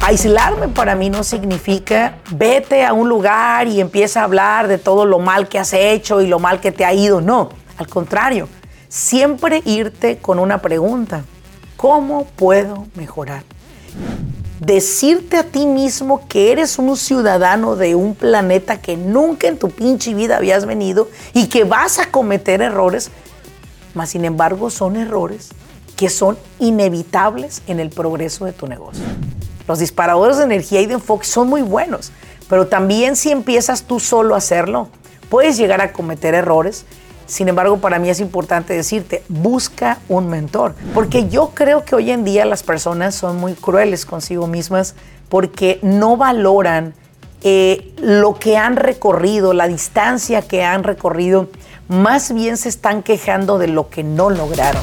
Aislarme para mí no significa vete a un lugar y empieza a hablar de todo lo mal que has hecho y lo mal que te ha ido. No, al contrario, siempre irte con una pregunta. ¿Cómo puedo mejorar? Decirte a ti mismo que eres un ciudadano de un planeta que nunca en tu pinche vida habías venido y que vas a cometer errores, mas sin embargo son errores que son inevitables en el progreso de tu negocio. Los disparadores de energía y de enfoque son muy buenos, pero también si empiezas tú solo a hacerlo, puedes llegar a cometer errores. Sin embargo, para mí es importante decirte, busca un mentor, porque yo creo que hoy en día las personas son muy crueles consigo mismas porque no valoran eh, lo que han recorrido, la distancia que han recorrido, más bien se están quejando de lo que no lograron.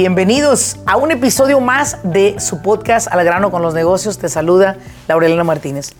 Bienvenidos a un episodio más de su podcast Al grano con los negocios. Te saluda Laurelena Martínez.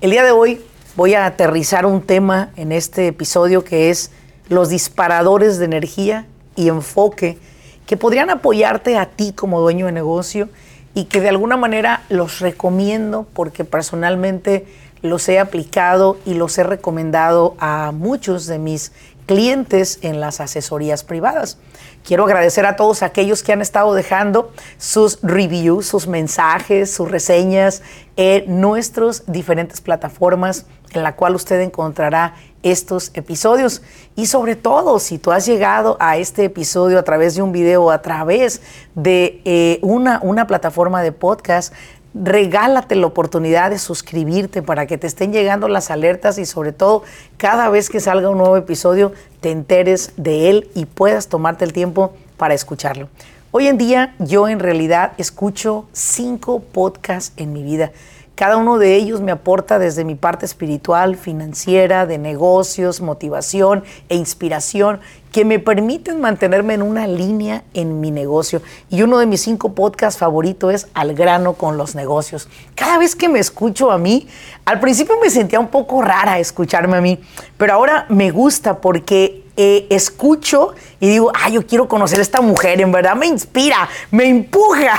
El día de hoy voy a aterrizar un tema en este episodio que es los disparadores de energía y enfoque que podrían apoyarte a ti como dueño de negocio y que de alguna manera los recomiendo porque personalmente los he aplicado y los he recomendado a muchos de mis clientes en las asesorías privadas. Quiero agradecer a todos aquellos que han estado dejando sus reviews, sus mensajes, sus reseñas en nuestras diferentes plataformas en la cual usted encontrará estos episodios. Y sobre todo, si tú has llegado a este episodio a través de un video, a través de eh, una, una plataforma de podcast, regálate la oportunidad de suscribirte para que te estén llegando las alertas y sobre todo cada vez que salga un nuevo episodio te enteres de él y puedas tomarte el tiempo para escucharlo. Hoy en día yo en realidad escucho cinco podcasts en mi vida. Cada uno de ellos me aporta desde mi parte espiritual, financiera, de negocios, motivación e inspiración que me permiten mantenerme en una línea en mi negocio. Y uno de mis cinco podcasts favoritos es Al grano con los negocios. Cada vez que me escucho a mí, al principio me sentía un poco rara escucharme a mí, pero ahora me gusta porque eh, escucho y digo, ah, yo quiero conocer a esta mujer, en verdad me inspira, me empuja.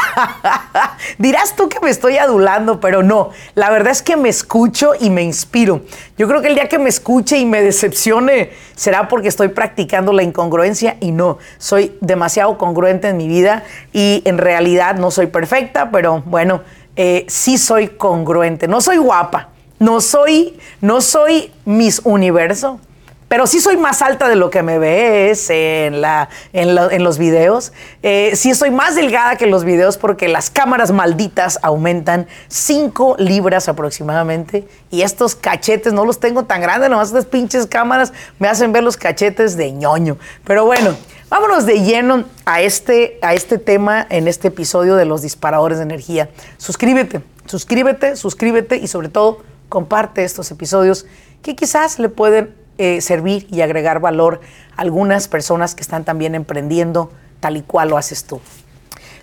Dirás tú que me estoy adulando, pero no, la verdad es que me escucho y me inspiro. Yo creo que el día que me escuche y me decepcione será porque estoy practicando la incongruencia y no, soy demasiado congruente en mi vida y en realidad no soy perfecta, pero bueno, eh, sí soy congruente, no soy guapa. No soy, no soy Miss Universo, pero sí soy más alta de lo que me ves en, la, en, los videos. Eh, sí soy más delgada que en los videos porque las cámaras malditas aumentan 5 libras aproximadamente. Y estos cachetes no los tengo tan grandes, nomás estas pinches cámaras me hacen ver los cachetes de ñoño. Pero bueno, vámonos de lleno a este, a este tema en este episodio de los disparadores de energía. Suscríbete, suscríbete, suscríbete y sobre todo comparte estos episodios que quizás le pueden eh, servir y agregar valor a algunas personas que están también emprendiendo tal y cual lo haces tú.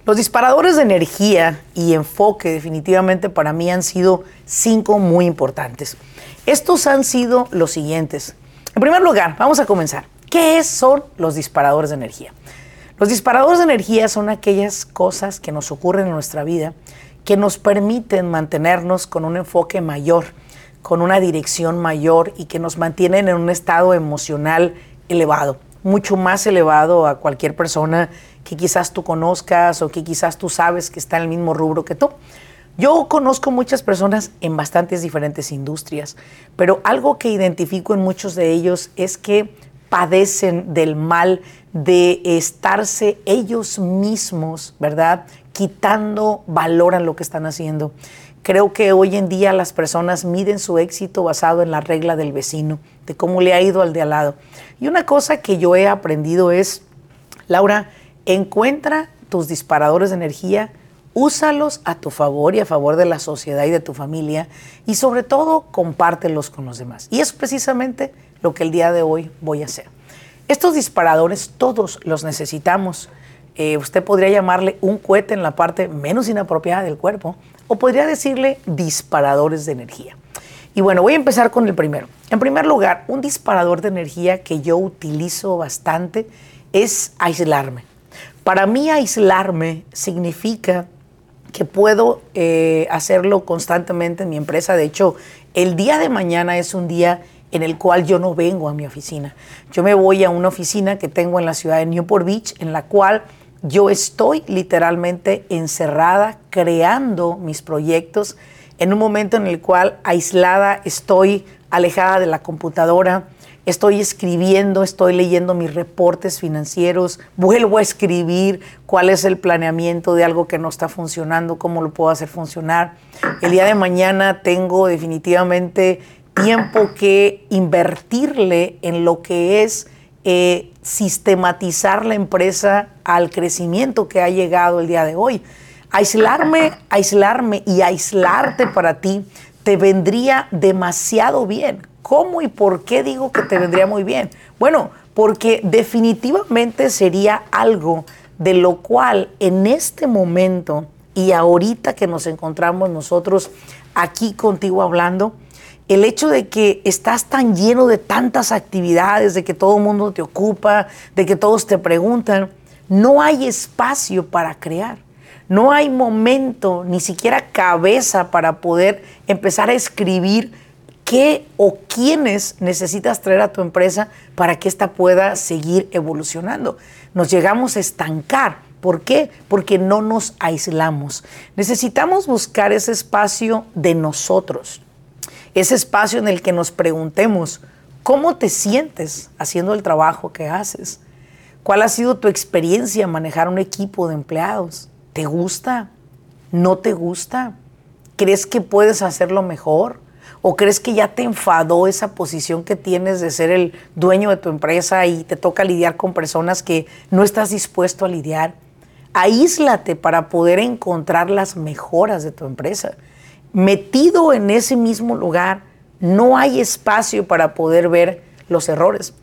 Los disparadores de energía y enfoque definitivamente para mí han sido cinco muy importantes. Estos han sido los siguientes. En primer lugar, vamos a comenzar. ¿Qué son los disparadores de energía? Los disparadores de energía son aquellas cosas que nos ocurren en nuestra vida que nos permiten mantenernos con un enfoque mayor con una dirección mayor y que nos mantienen en un estado emocional elevado, mucho más elevado a cualquier persona que quizás tú conozcas o que quizás tú sabes que está en el mismo rubro que tú. Yo conozco muchas personas en bastantes diferentes industrias, pero algo que identifico en muchos de ellos es que padecen del mal de estarse ellos mismos, ¿verdad? Quitando valor a lo que están haciendo Creo que hoy en día las personas miden su éxito basado en la regla del vecino, de cómo le ha ido al de al lado. Y una cosa que yo he aprendido es, Laura, encuentra tus disparadores de energía, úsalos a tu favor y a favor de la sociedad y de tu familia y sobre todo compártelos con los demás. Y es precisamente lo que el día de hoy voy a hacer. Estos disparadores todos los necesitamos. Eh, usted podría llamarle un cohete en la parte menos inapropiada del cuerpo o podría decirle disparadores de energía. Y bueno, voy a empezar con el primero. En primer lugar, un disparador de energía que yo utilizo bastante es aislarme. Para mí aislarme significa que puedo eh, hacerlo constantemente en mi empresa. De hecho, el día de mañana es un día en el cual yo no vengo a mi oficina. Yo me voy a una oficina que tengo en la ciudad de Newport Beach, en la cual yo estoy literalmente encerrada creando mis proyectos en un momento en el cual aislada estoy alejada de la computadora, estoy escribiendo, estoy leyendo mis reportes financieros, vuelvo a escribir cuál es el planeamiento de algo que no está funcionando, cómo lo puedo hacer funcionar. El día de mañana tengo definitivamente tiempo que invertirle en lo que es eh, sistematizar la empresa al crecimiento que ha llegado el día de hoy. Aislarme, aislarme y aislarte para ti te vendría demasiado bien. ¿Cómo y por qué digo que te vendría muy bien? Bueno, porque definitivamente sería algo de lo cual en este momento y ahorita que nos encontramos nosotros aquí contigo hablando, el hecho de que estás tan lleno de tantas actividades, de que todo el mundo te ocupa, de que todos te preguntan, no hay espacio para crear. No hay momento, ni siquiera cabeza para poder empezar a escribir qué o quiénes necesitas traer a tu empresa para que ésta pueda seguir evolucionando. Nos llegamos a estancar. ¿Por qué? Porque no nos aislamos. Necesitamos buscar ese espacio de nosotros ese espacio en el que nos preguntemos, ¿cómo te sientes haciendo el trabajo que haces? ¿Cuál ha sido tu experiencia manejar un equipo de empleados? ¿Te gusta? ¿No te gusta? ¿Crees que puedes hacerlo mejor? ¿O crees que ya te enfadó esa posición que tienes de ser el dueño de tu empresa y te toca lidiar con personas que no estás dispuesto a lidiar? Aíslate para poder encontrar las mejoras de tu empresa metido en ese mismo lugar, no hay espacio para poder ver los errores.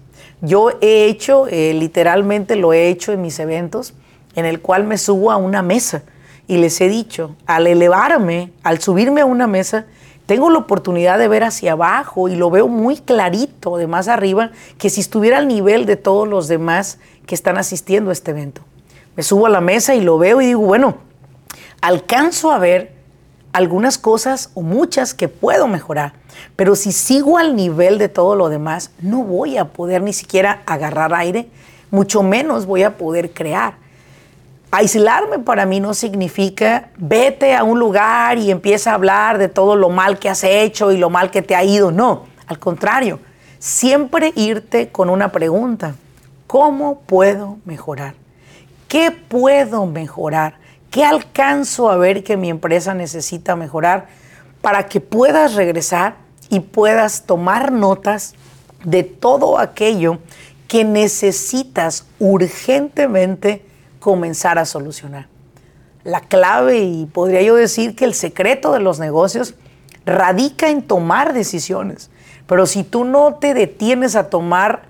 Yo he hecho, eh, literalmente lo he hecho en mis eventos, en el cual me subo a una mesa y les he dicho, al elevarme, al subirme a una mesa, tengo la oportunidad de ver hacia abajo y lo veo muy clarito de más arriba que si estuviera al nivel de todos los demás que están asistiendo a este evento. Me subo a la mesa y lo veo y digo, bueno, alcanzo a ver algunas cosas o muchas que puedo mejorar, pero si sigo al nivel de todo lo demás, no voy a poder ni siquiera agarrar aire, mucho menos voy a poder crear. Aislarme para mí no significa vete a un lugar y empieza a hablar de todo lo mal que has hecho y lo mal que te ha ido. No, al contrario, siempre irte con una pregunta. ¿Cómo puedo mejorar? ¿Qué puedo mejorar? ¿Qué alcanzo a ver que mi empresa necesita mejorar para que puedas regresar y puedas tomar notas de todo aquello que necesitas urgentemente comenzar a solucionar? La clave, y podría yo decir que el secreto de los negocios, radica en tomar decisiones. Pero si tú no te detienes a tomar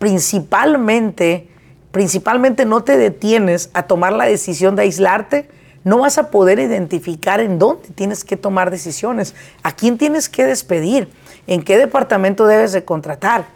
principalmente principalmente no te detienes a tomar la decisión de aislarte, no vas a poder identificar en dónde tienes que tomar decisiones, a quién tienes que despedir, en qué departamento debes de contratar,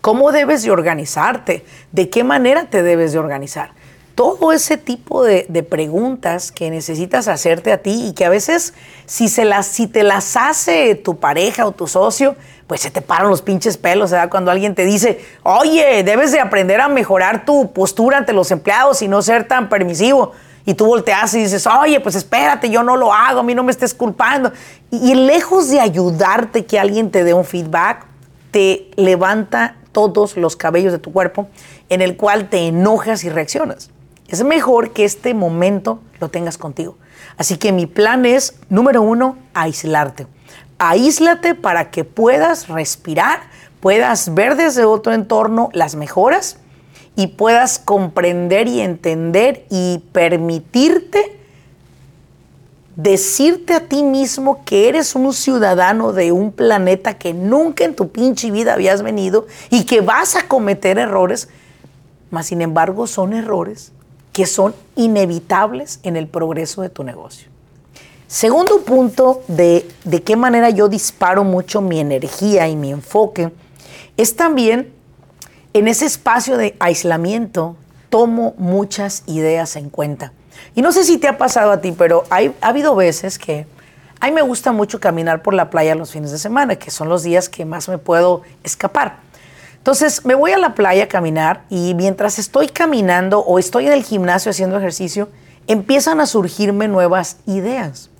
cómo debes de organizarte, de qué manera te debes de organizar. Todo ese tipo de, preguntas que necesitas hacerte a ti y que a veces si, se las, si te las hace tu pareja o tu socio, pues se te paran los pinches pelos, ¿verdad? Cuando alguien te dice, oye, debes de aprender a mejorar tu postura ante los empleados y no ser tan permisivo. Y tú volteas y dices, oye, pues espérate, yo no lo hago, a mí no me estés culpando. Y, y lejos de ayudarte que alguien te dé un feedback, te levanta todos los cabellos de tu cuerpo en el cual te enojas y reaccionas. Es mejor que este momento lo tengas contigo. Así que mi plan es, número uno, aislarte. Aíslate para que puedas respirar, puedas ver desde otro entorno las mejoras y puedas comprender y entender y permitirte decirte a ti mismo que eres un ciudadano de un planeta que nunca en tu pinche vida habías venido y que vas a cometer errores, mas sin embargo son errores que son inevitables en el progreso de tu negocio. Segundo punto de, de qué manera yo disparo mucho mi energía y mi enfoque es también en ese espacio de aislamiento tomo muchas ideas en cuenta. Y no sé si te ha pasado a ti, pero hay, ha habido veces que a mí me gusta mucho caminar por la playa los fines de semana, que son los días que más me puedo escapar. Entonces me voy a la playa a caminar y mientras estoy caminando o estoy en el gimnasio haciendo ejercicio, empiezan a surgirme nuevas ideas.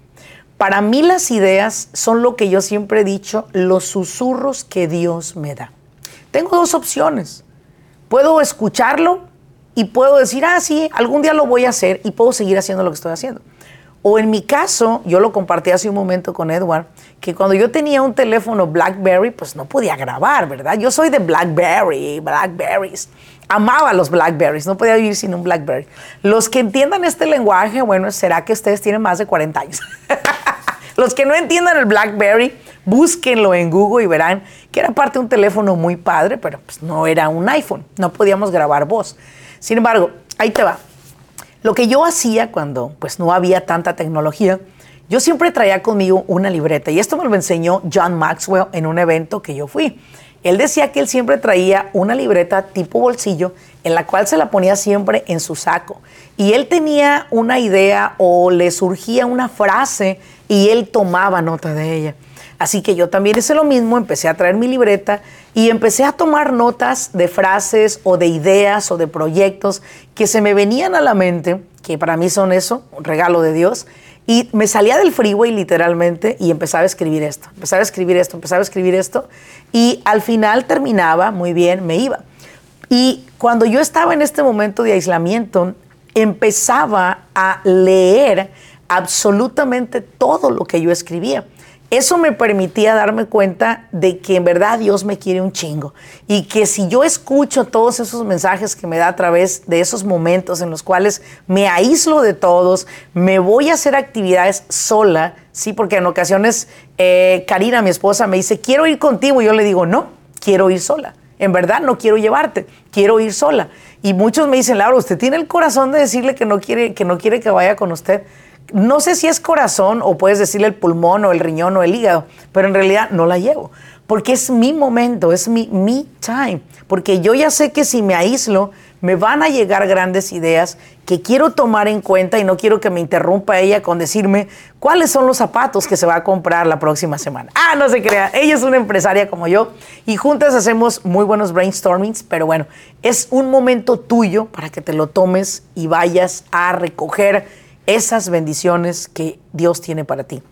Para mí las ideas son lo que yo siempre he dicho, los susurros que Dios me da. Tengo dos opciones. Puedo escucharlo y puedo decir, ah, sí, algún día lo voy a hacer y puedo seguir haciendo lo que estoy haciendo. O en mi caso, yo lo compartí hace un momento con Edward, que cuando yo tenía un teléfono BlackBerry, pues no podía grabar, ¿verdad? Yo soy de BlackBerry, BlackBerries. Amaba los BlackBerries, no podía vivir sin un BlackBerry. Los que entiendan este lenguaje, bueno, será que ustedes tienen más de 40 años. Los que no entiendan el BlackBerry, búsquenlo en Google y verán que era parte de un teléfono muy padre, pero pues no era un iPhone, no podíamos grabar voz. Sin embargo, ahí te va. Lo que yo hacía cuando pues no había tanta tecnología, yo siempre traía conmigo una libreta y esto me lo enseñó John Maxwell en un evento que yo fui. Él decía que él siempre traía una libreta tipo bolsillo en la cual se la ponía siempre en su saco. Y él tenía una idea o le surgía una frase y él tomaba nota de ella. Así que yo también hice lo mismo, empecé a traer mi libreta y empecé a tomar notas de frases o de ideas o de proyectos que se me venían a la mente, que para mí son eso, un regalo de Dios. Y me salía del freeway literalmente y empezaba a escribir esto, empezaba a escribir esto, empezaba a escribir esto. Y al final terminaba, muy bien, me iba. Y cuando yo estaba en este momento de aislamiento, empezaba a leer absolutamente todo lo que yo escribía. Eso me permitía darme cuenta de que en verdad Dios me quiere un chingo. Y que si yo escucho todos esos mensajes que me da a través de esos momentos en los cuales me aíslo de todos, me voy a hacer actividades sola, sí, porque en ocasiones eh, Karina, mi esposa, me dice, quiero ir contigo y yo le digo, no, quiero ir sola. En verdad no quiero llevarte, quiero ir sola. Y muchos me dicen, Laura, usted tiene el corazón de decirle que no quiere que, no quiere que vaya con usted no sé si es corazón o puedes decirle el pulmón o el riñón o el hígado, pero en realidad no la llevo, porque es mi momento, es mi me time, porque yo ya sé que si me aíslo, me van a llegar grandes ideas que quiero tomar en cuenta y no quiero que me interrumpa ella con decirme cuáles son los zapatos que se va a comprar la próxima semana. Ah, no se crea, ella es una empresaria como yo y juntas hacemos muy buenos brainstormings, pero bueno, es un momento tuyo para que te lo tomes y vayas a recoger esas bendiciones que Dios tiene para ti.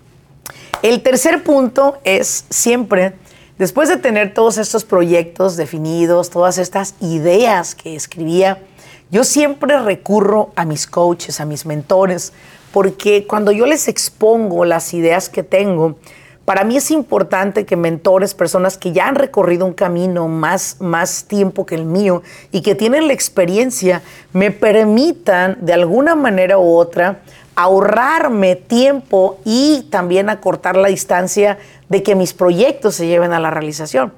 El tercer punto es siempre, después de tener todos estos proyectos definidos, todas estas ideas que escribía, yo siempre recurro a mis coaches, a mis mentores, porque cuando yo les expongo las ideas que tengo, para mí es importante que mentores, personas que ya han recorrido un camino más, más tiempo que el mío y que tienen la experiencia, me permitan de alguna manera u otra ahorrarme tiempo y también acortar la distancia de que mis proyectos se lleven a la realización.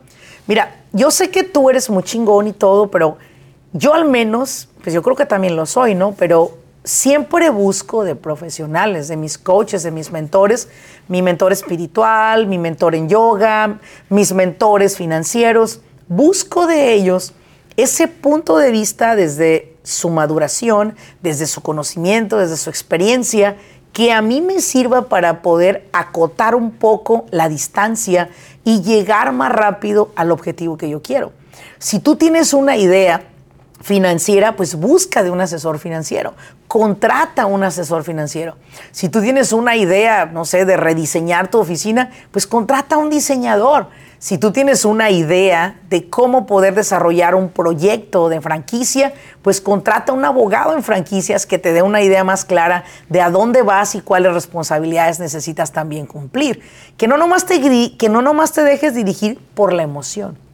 Mira, yo sé que tú eres muy chingón y todo, pero yo al menos, pues yo creo que también lo soy, ¿no? Pero siempre busco de profesionales, de mis coaches, de mis mentores, mi mentor espiritual, mi mentor en yoga, mis mentores financieros, busco de ellos ese punto de vista desde su maduración, desde su conocimiento, desde su experiencia, que a mí me sirva para poder acotar un poco la distancia y llegar más rápido al objetivo que yo quiero. Si tú tienes una idea financiera, pues busca de un asesor financiero, contrata a un asesor financiero. Si tú tienes una idea, no sé, de rediseñar tu oficina, pues contrata a un diseñador. Si tú tienes una idea de cómo poder desarrollar un proyecto de franquicia, pues contrata un abogado en franquicias que te dé una idea más clara de a dónde vas y cuáles responsabilidades necesitas también cumplir. Que no nomás te, que no nomás te dejes dirigir por la emoción.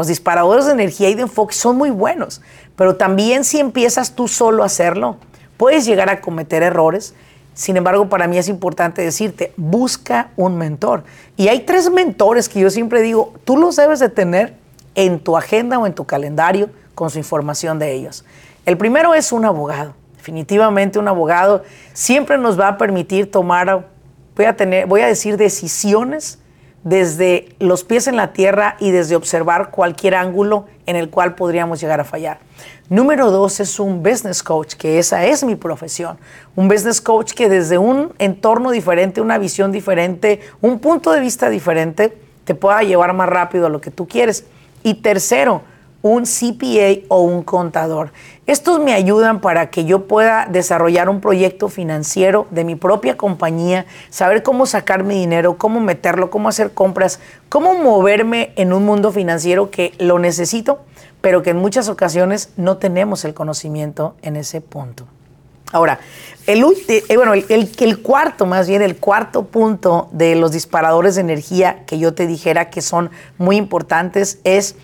Los disparadores de energía y de enfoque son muy buenos, pero también si empiezas tú solo a hacerlo, puedes llegar a cometer errores. Sin embargo, para mí es importante decirte, busca un mentor. Y hay tres mentores que yo siempre digo, tú los debes de tener en tu agenda o en tu calendario con su información de ellos. El primero es un abogado. Definitivamente un abogado siempre nos va a permitir tomar, voy a, tener, voy a decir, decisiones desde los pies en la tierra y desde observar cualquier ángulo en el cual podríamos llegar a fallar. Número dos es un business coach, que esa es mi profesión. Un business coach que desde un entorno diferente, una visión diferente, un punto de vista diferente, te pueda llevar más rápido a lo que tú quieres. Y tercero, un CPA o un contador. Estos me ayudan para que yo pueda desarrollar un proyecto financiero de mi propia compañía, saber cómo sacar mi dinero, cómo meterlo, cómo hacer compras, cómo moverme en un mundo financiero que lo necesito, pero que en muchas ocasiones no tenemos el conocimiento en ese punto. Ahora, el, eh, bueno, el, el, cuarto, más bien el cuarto punto de los disparadores de energía que yo te dijera que son muy importantes es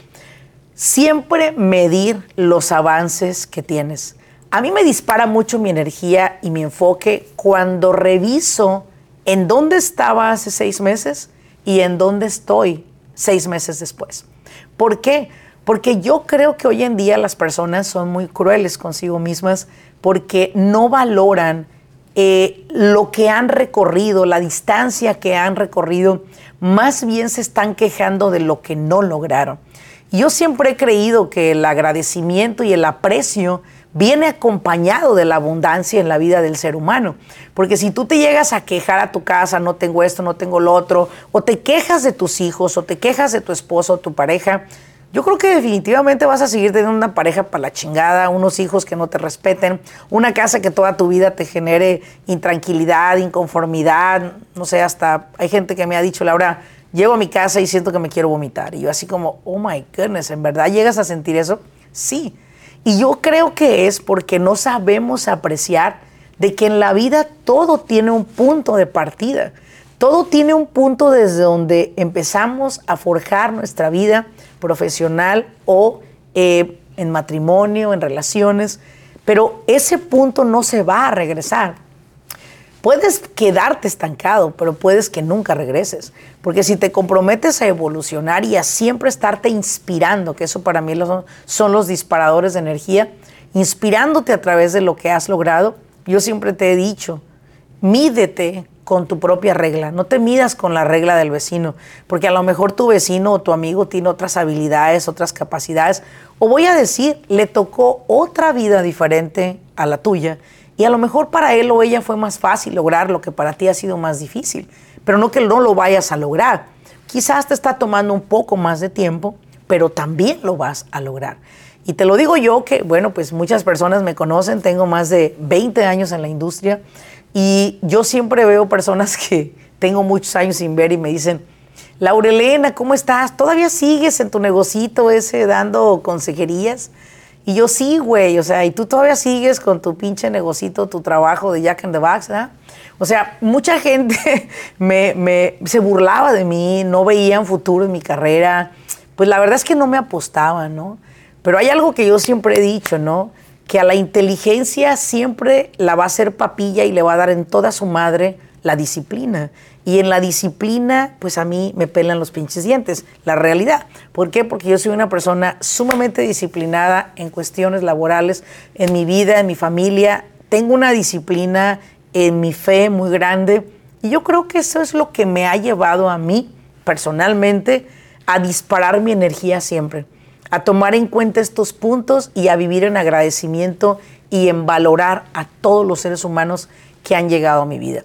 siempre medir los avances que tienes. A mí me dispara mucho mi energía y mi enfoque cuando reviso en dónde estaba hace seis meses y en dónde estoy seis meses después. ¿Por qué? Porque yo creo que hoy en día las personas son muy crueles consigo mismas porque no valoran eh, lo que han recorrido, la distancia que han recorrido, más bien se están quejando de lo que no lograron. Yo siempre he creído que el agradecimiento y el aprecio viene acompañado de la abundancia en la vida del ser humano. Porque si tú te llegas a quejar a tu casa, no tengo esto, no tengo lo otro, o te quejas de tus hijos, o te quejas de tu esposo o tu pareja, yo creo que definitivamente vas a seguir teniendo una pareja para la chingada, unos hijos que no te respeten, una casa que toda tu vida te genere intranquilidad, inconformidad, no sé, hasta hay gente que me ha dicho, Laura, llego a mi casa y siento que me quiero vomitar. Y yo así como, oh my goodness, ¿en verdad llegas a sentir eso? Sí. Y yo creo que es porque no sabemos apreciar de que en la vida todo tiene un punto de partida. Todo tiene un punto desde donde empezamos a forjar nuestra vida profesional o eh, en matrimonio, en relaciones, pero ese punto no se va a regresar. Puedes quedarte estancado, pero puedes que nunca regreses. Porque si te comprometes a evolucionar y a siempre estarte inspirando, que eso para mí son los disparadores de energía, inspirándote a través de lo que has logrado, yo siempre te he dicho, mídete con tu propia regla, no te midas con la regla del vecino, porque a lo mejor tu vecino o tu amigo tiene otras habilidades, otras capacidades, o voy a decir, le tocó otra vida diferente a la tuya y a lo mejor para él o ella fue más fácil lograr lo que para ti ha sido más difícil, pero no que no lo vayas a lograr. Quizás te está tomando un poco más de tiempo, pero también lo vas a lograr. Y te lo digo yo que, bueno, pues muchas personas me conocen, tengo más de 20 años en la industria y yo siempre veo personas que tengo muchos años sin ver y me dicen, Laurelena, ¿cómo estás? ¿Todavía sigues en tu negocito ese dando consejerías? Y yo sí, güey, o sea, y tú todavía sigues con tu pinche negocito, tu trabajo de Jack in the Box, ¿verdad? O sea, mucha gente me, se burlaba de mí, no veían futuro en mi carrera. Pues la verdad es que no me apostaban, ¿no? Pero hay algo que yo siempre he dicho, ¿no? Que a la inteligencia siempre la va a hacer papilla y le va a dar en toda su madre la disciplina. Y en la disciplina, pues a mí me pelan los pinches dientes, la realidad. ¿Por qué? Porque yo soy una persona sumamente disciplinada en cuestiones laborales, en mi vida, en mi familia. Tengo una disciplina en mi fe muy grande. Y yo creo que eso es lo que me ha llevado a mí, personalmente, a disparar mi energía siempre. A tomar en cuenta estos puntos y a vivir en agradecimiento y en valorar a todos los seres humanos que han llegado a mi vida.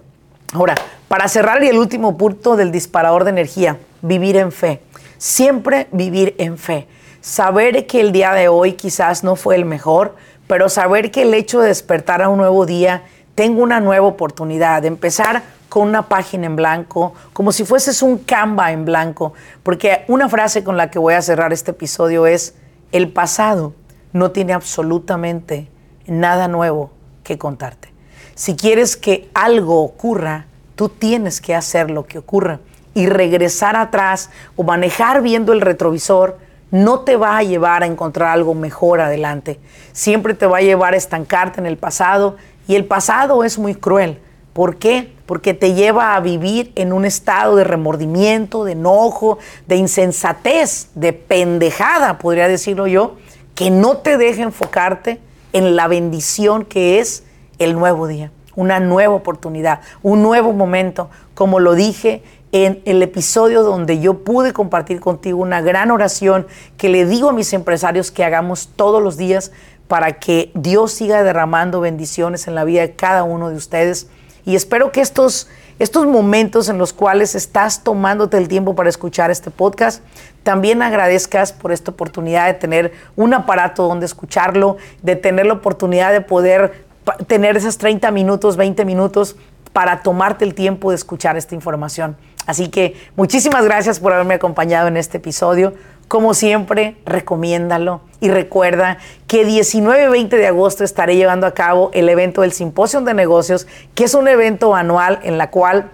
Ahora, para cerrar y el último punto del disparador de energía, vivir en fe. Siempre vivir en fe. Saber que el día de hoy quizás no fue el mejor, pero saber que el hecho de despertar a un nuevo día, tengo una nueva oportunidad de empezar con una página en blanco, como si fueses un Canva en blanco, porque una frase con la que voy a cerrar este episodio es, el pasado no tiene absolutamente nada nuevo que contarte. Si quieres que algo ocurra, tú tienes que hacer lo que ocurra y regresar atrás o manejar viendo el retrovisor no te va a llevar a encontrar algo mejor adelante. Siempre te va a llevar a estancarte en el pasado y el pasado es muy cruel. ¿Por qué? Porque te lleva a vivir en un estado de remordimiento, de enojo, de insensatez, de pendejada, podría decirlo yo, que no te deja enfocarte en la bendición que es el nuevo día, una nueva oportunidad, un nuevo momento, como lo dije en el episodio donde yo pude compartir contigo una gran oración que le digo a mis empresarios que hagamos todos los días para que Dios siga derramando bendiciones en la vida de cada uno de ustedes. Y espero que estos, estos momentos en los cuales estás tomándote el tiempo para escuchar este podcast, también agradezcas por esta oportunidad de tener un aparato donde escucharlo, de tener la oportunidad de poder tener esos 30 minutos, 20 minutos para tomarte el tiempo de escuchar esta información. Así que muchísimas gracias por haberme acompañado en este episodio. Como siempre, recomiéndalo y recuerda que 19 y 20 de agosto estaré llevando a cabo el evento del Simposio de Negocios, que es un evento anual en la cual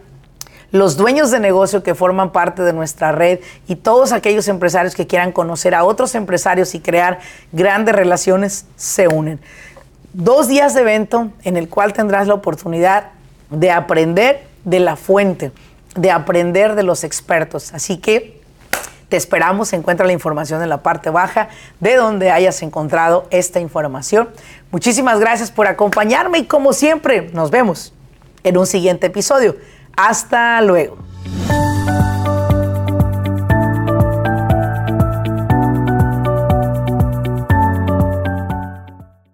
los dueños de negocio que forman parte de nuestra red y todos aquellos empresarios que quieran conocer a otros empresarios y crear grandes relaciones se unen. Dos días de evento en el cual tendrás la oportunidad de aprender de la fuente, de aprender de los expertos. Así que te esperamos, encuentra la información en la parte baja de donde hayas encontrado esta información. Muchísimas gracias por acompañarme y como siempre, nos vemos en un siguiente episodio. Hasta luego.